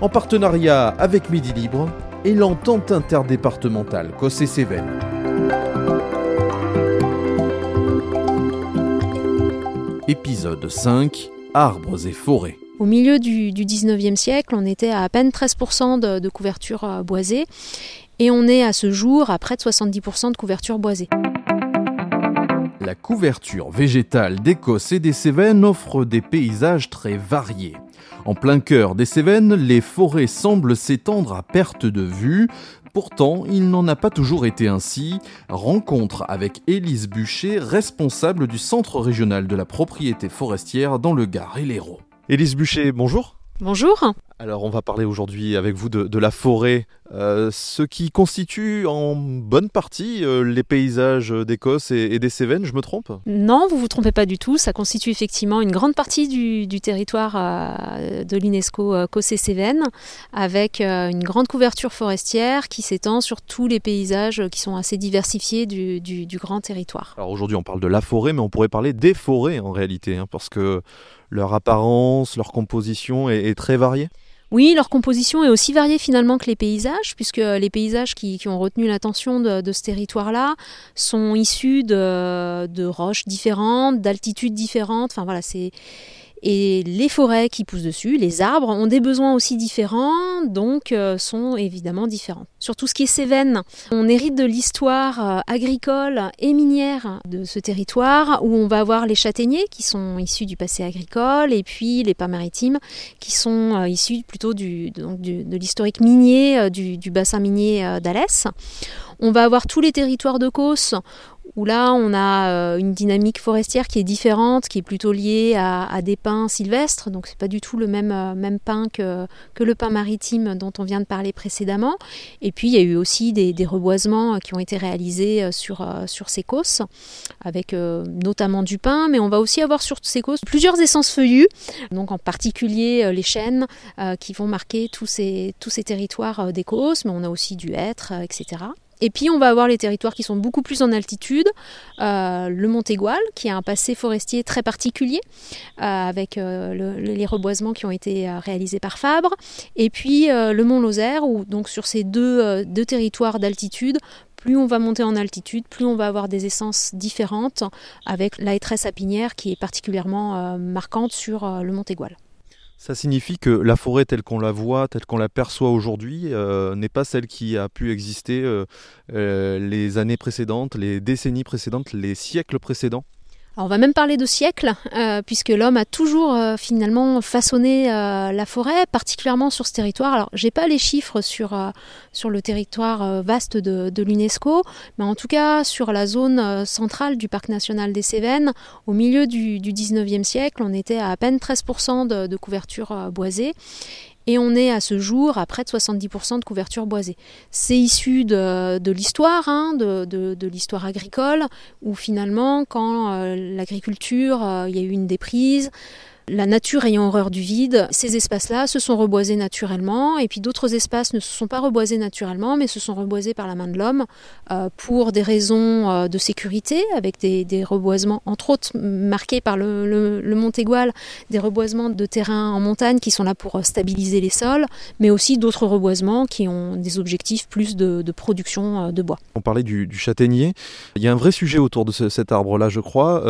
en partenariat avec Midi Libre et l'entente interdépartementale Cossé-Cévennes. Épisode 5 Arbres et forêts. Au milieu du, du 19e siècle, on était à peine 13% de, de couverture euh, boisée et on est à ce jour à près de 70% de couverture boisée. La couverture végétale d'Écosse et des Cévennes offre des paysages très variés. En plein cœur des Cévennes, les forêts semblent s'étendre à perte de vue. Pourtant, il n'en a pas toujours été ainsi. Rencontre avec Élise Bûcher, responsable du Centre régional de la propriété forestière dans le Gard et l'Hérault. Élise Bûcher, bonjour. Bonjour. Alors on va parler aujourd'hui avec vous de, de la forêt, euh, ce qui constitue en bonne partie euh, les paysages d'Écosse et, et des Cévennes, je me trompe? Non, vous vous trompez pas du tout. Ça constitue effectivement une grande partie du, du territoire euh, de l'UNESCO euh, Cossé-Cévennes, avec euh, une grande couverture forestière qui s'étend sur tous les paysages qui sont assez diversifiés du, du- du grand territoire. Alors aujourd'hui on parle de la forêt, mais on pourrait parler des forêts en réalité, hein, parce que leur apparence, leur composition est, est très variée. Oui, leur composition est aussi variée finalement que les paysages, puisque les paysages qui, ont retenu l'attention de, de ce territoire-là sont issus de, de roches différentes, d'altitudes différentes. Enfin voilà, c'est et les forêts qui poussent dessus, les arbres, ont des besoins aussi différents, donc euh, sont évidemment différents. Sur tout ce qui est Cévennes, on hérite de l'histoire euh, agricole et minière de ce territoire, où on va avoir les châtaigniers qui sont issus du passé agricole, et puis les pins maritimes qui sont euh, issus plutôt de l'historique minier du, bassin minier d'Alès. On va avoir tous les territoires de Causse où là on a euh, une dynamique forestière qui est différente, qui est plutôt liée à, des pins sylvestres, donc c'est pas du tout le même, euh, même pin que, le pin maritime dont on vient de parler précédemment. Et puis il y a eu aussi des, reboisements euh, qui ont été réalisés sur, ces causses, avec notamment du pin, mais on va aussi avoir sur ces causses plusieurs essences feuillues, donc en particulier les chênes qui vont marquer tous ces, tous ces territoires des causses, mais on a aussi du hêtre, etc. Et puis on va avoir les territoires qui sont beaucoup plus en altitude, euh, le Montégoal qui a un passé forestier très particulier euh, avec euh, le- le- les reboisements qui ont été réalisés par Fabre, et puis le Mont Lozère où donc sur ces deux, territoires d'altitude, plus on va monter en altitude, plus on va avoir des essences différentes avec la hétresse apinière qui est particulièrement marquante sur le Montégoal. Ça signifie que la forêt telle qu'on la voit, telle qu'on la perçoit aujourd'hui, euh, n'est pas celle qui a pu exister euh, euh, les années précédentes, les décennies précédentes, les siècles précédents. On va même parler de siècles, euh, puisque l'homme a toujours euh, finalement façonné euh, la forêt, particulièrement sur ce territoire. Alors, j'ai pas les chiffres sur, le territoire vaste de, l'UNESCO, mais en tout cas sur la zone centrale du parc national des Cévennes, au milieu du, du 19e siècle, on était à peine 13% de, couverture boisée. Et on est à ce jour à près de 70% de couverture boisée. C'est issu de, l'histoire, hein, de l'histoire agricole, où finalement, quand euh, l'agriculture, euh, il y a eu une déprise, la nature ayant horreur du vide, ces espaces-là se sont reboisés naturellement, et puis d'autres espaces ne se sont pas reboisés naturellement, mais se sont reboisés par la main de l'homme euh, pour des raisons euh, de sécurité, avec des, reboisements, entre autres marqués par le, le Montégoal, des reboisements de terrain en montagne qui sont là pour euh, stabiliser les sols, mais aussi d'autres reboisements qui ont des objectifs plus de, production de bois. On parlait du, châtaignier. Il y a un vrai sujet autour de ce- cet arbre-là, je crois.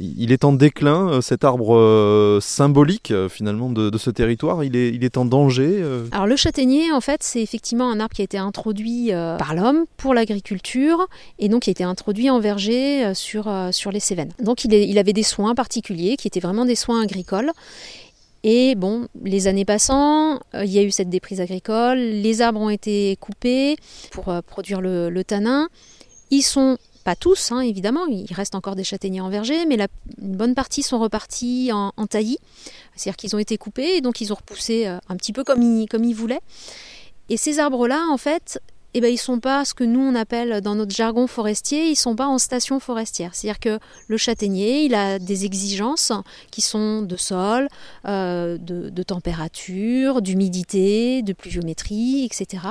Il est en déclin, cet arbre symbolique euh, finalement de, ce territoire. Il est, il est en danger. euh. Alors le châtaignier, en fait, c'est effectivement un arbre qui a été introduit euh, par l'homme pour l'agriculture et donc qui a été introduit en verger sur, sur les Cévennes. Donc il, est- il avait des soins particuliers qui étaient vraiment des soins agricoles. Et bon, les années passant, il y a eu cette déprise agricole, les arbres ont été coupés pour produire le, le tanin. Ils sont pas tous, hein, évidemment, il reste encore des châtaigniers en verger, mais la, une bonne partie sont repartis en, taillis. C'est-à-dire qu'ils ont été coupés et donc ils ont repoussé euh, un petit peu comme ils, comme ils voulaient. Et ces arbres-là, en fait, eh ben, ils sont pas ce que nous on appelle dans notre jargon forestier, ils sont pas en station forestière. C'est-à-dire que le châtaignier, il a des exigences qui sont de sol, euh, de température, d'humidité, de pluviométrie, etc.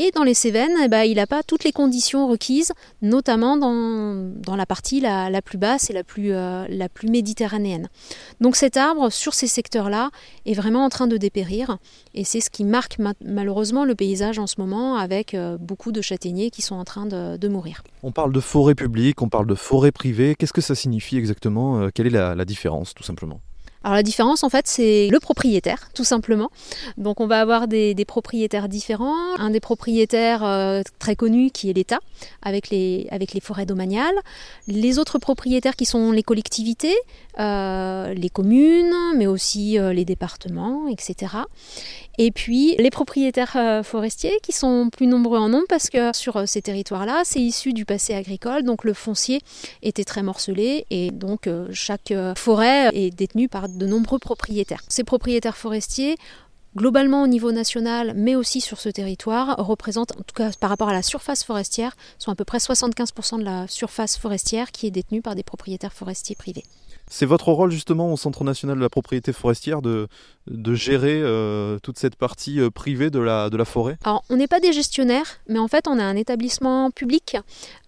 Et dans les Cévennes, eh ben, il n'a pas toutes les conditions requises, notamment dans, la partie la, plus basse et la plus, euh, la plus méditerranéenne. Donc cet arbre, sur ces secteurs-là, est vraiment en train de dépérir. Et c'est ce qui marque ma malheureusement le paysage en ce moment, avec euh, beaucoup de châtaigniers qui sont en train de, mourir. On parle de forêt publique, on parle de forêt privée. Qu'est-ce que ça signifie exactement? Euh, Quelle est la différence, tout simplement? Alors la différence en fait c'est le propriétaire tout simplement. Donc on va avoir des, propriétaires différents. Un des propriétaires euh, très connus qui est l'État avec les, avec les forêts domaniales. Les autres propriétaires qui sont les collectivités, euh, les communes, mais aussi euh, les départements, etc. Et puis les propriétaires forestiers qui sont plus nombreux en nombre parce que sur ces territoires-là, c'est issu du passé agricole, donc le foncier était très morcelé et donc chaque forêt est détenue par de nombreux propriétaires. Ces propriétaires forestiers globalement au niveau national, mais aussi sur ce territoire, représentent, en tout cas par rapport à la surface forestière, sont à peu près 75% de la surface forestière qui est détenue par des propriétaires forestiers privés. C'est votre rôle justement au Centre national de la propriété forestière de, de gérer euh, toute cette partie euh, privée de la, de la forêt? Alors on n'est pas des gestionnaires, mais en fait on a un établissement public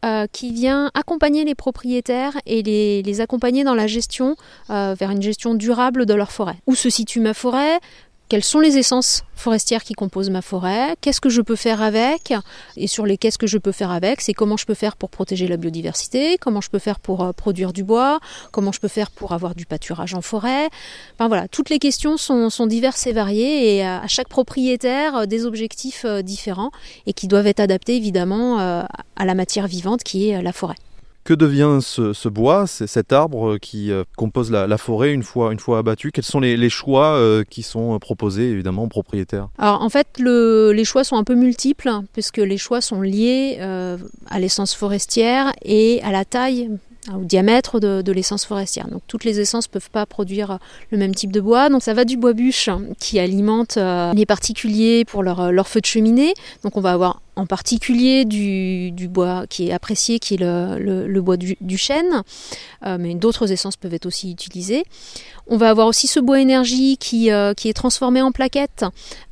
euh, qui vient accompagner les propriétaires et les, les accompagner dans la gestion vers une gestion durable de leur forêt. Où se situe ma forêt? Quelles sont les essences forestières qui composent ma forêt, qu'est-ce que je peux faire avec, et sur les qu'est-ce que je peux faire avec, c'est comment je peux faire pour protéger la biodiversité, comment je peux faire pour euh, produire du bois, comment je peux faire pour avoir du pâturage en forêt. Enfin voilà, toutes les questions sont, sont diverses et variées, et à chaque propriétaire euh, des objectifs euh, différents, et qui doivent être adaptés évidemment à la matière vivante qui est la forêt. Que devient ce, ce bois, cet arbre qui euh, compose la, forêt une fois, une fois abattu? Quels sont les, choix euh, qui sont proposés évidemment aux propriétaires? Alors en fait, le, les choix sont un peu multiples puisque les choix sont liés euh, à l'essence forestière et à la taille au diamètre de, l'essence forestière. Donc toutes les essences ne peuvent pas produire le même type de bois. Donc ça va du bois bûche qui alimente euh, les particuliers pour leur feu de cheminée. Donc on va avoir en particulier du, bois qui est apprécié, qui est le, bois du, chêne, euh, mais d'autres essences peuvent être aussi utilisées. On va avoir aussi ce bois énergie qui, euh, est transformé en plaquettes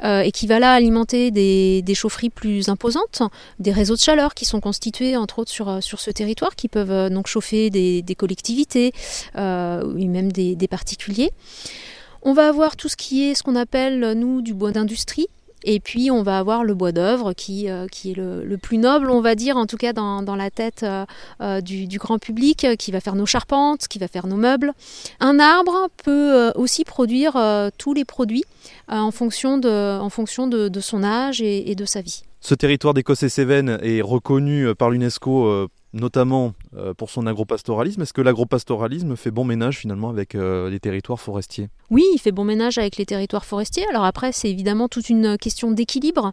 euh, et qui va là alimenter des, chaufferies plus imposantes, des réseaux de chaleur qui sont constitués entre autres sur, ce territoire, qui peuvent donc chauffer des, collectivités et même des particuliers. On va avoir tout ce qui est ce qu'on appelle, nous, du bois d'industrie, et puis on va avoir le bois d'œuvre qui, euh, qui est le, plus noble, on va dire, en tout cas dans, dans la tête euh, euh, du, grand public, qui va faire nos charpentes, qui va faire nos meubles. Un arbre peut aussi produire tous les produits en fonction de, en fonction de, son âge et, et, de sa vie. Ce territoire d'Écosse et Cévennes est reconnu par l'UNESCO notamment pour son agropastoralisme. Est-ce que l'agropastoralisme fait bon ménage finalement avec euh, les territoires forestiers? Oui, il fait bon ménage avec les territoires forestiers. Alors après, c'est évidemment toute une question d'équilibre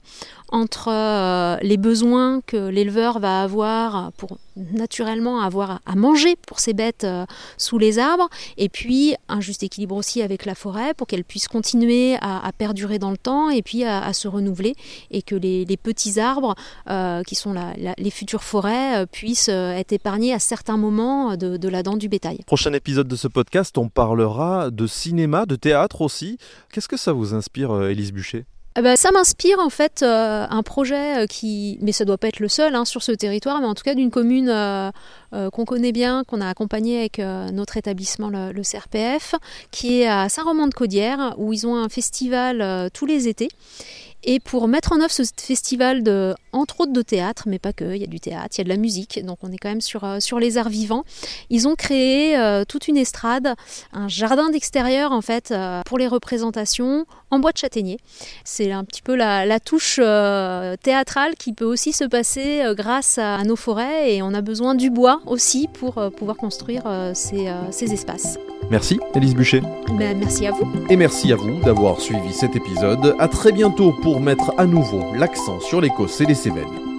entre euh, les besoins que l'éleveur va avoir pour naturellement avoir à manger pour ses bêtes euh, sous les arbres, et puis un juste équilibre aussi avec la forêt pour qu'elle puisse continuer à, perdurer dans le temps et puis à, se renouveler, et que les, petits arbres euh, qui sont les futures forêts euh, puissent être épargnés à certains moments de, de la dent du bétail. Prochain épisode de ce podcast, on parlera de cinéma, de théâtre aussi. Qu'est-ce que ça vous inspire, Élise Bûcher eh ben, ça m'inspire en fait euh, un projet euh, qui, mais ça doit pas être le seul hein, sur ce territoire, mais en tout cas d'une commune euh, euh, qu'on connaît bien, qu'on a accompagné avec euh, notre établissement le, le, CRPF, qui est à Saint-Romain-de-Caudière, où ils ont un festival euh, tous les étés. Et pour mettre en œuvre ce festival de, entre autres de théâtre, mais pas que, il y a du théâtre, il y a de la musique, donc on est quand même sur, euh, sur les arts vivants. Ils ont créé euh, toute une estrade, un jardin d'extérieur en fait euh, pour les représentations en bois de châtaignier. C'est un petit peu la, touche théâtrale qui peut aussi se passer grâce à, à, nos forêts et on a besoin du bois aussi pour pouvoir construire ces, ces, espaces. Merci Élise Bûcher. Ben, merci à vous. Et merci à vous d'avoir suivi cet épisode. À très bientôt pour mettre à nouveau l'accent sur l'Écosse et les Cévennes.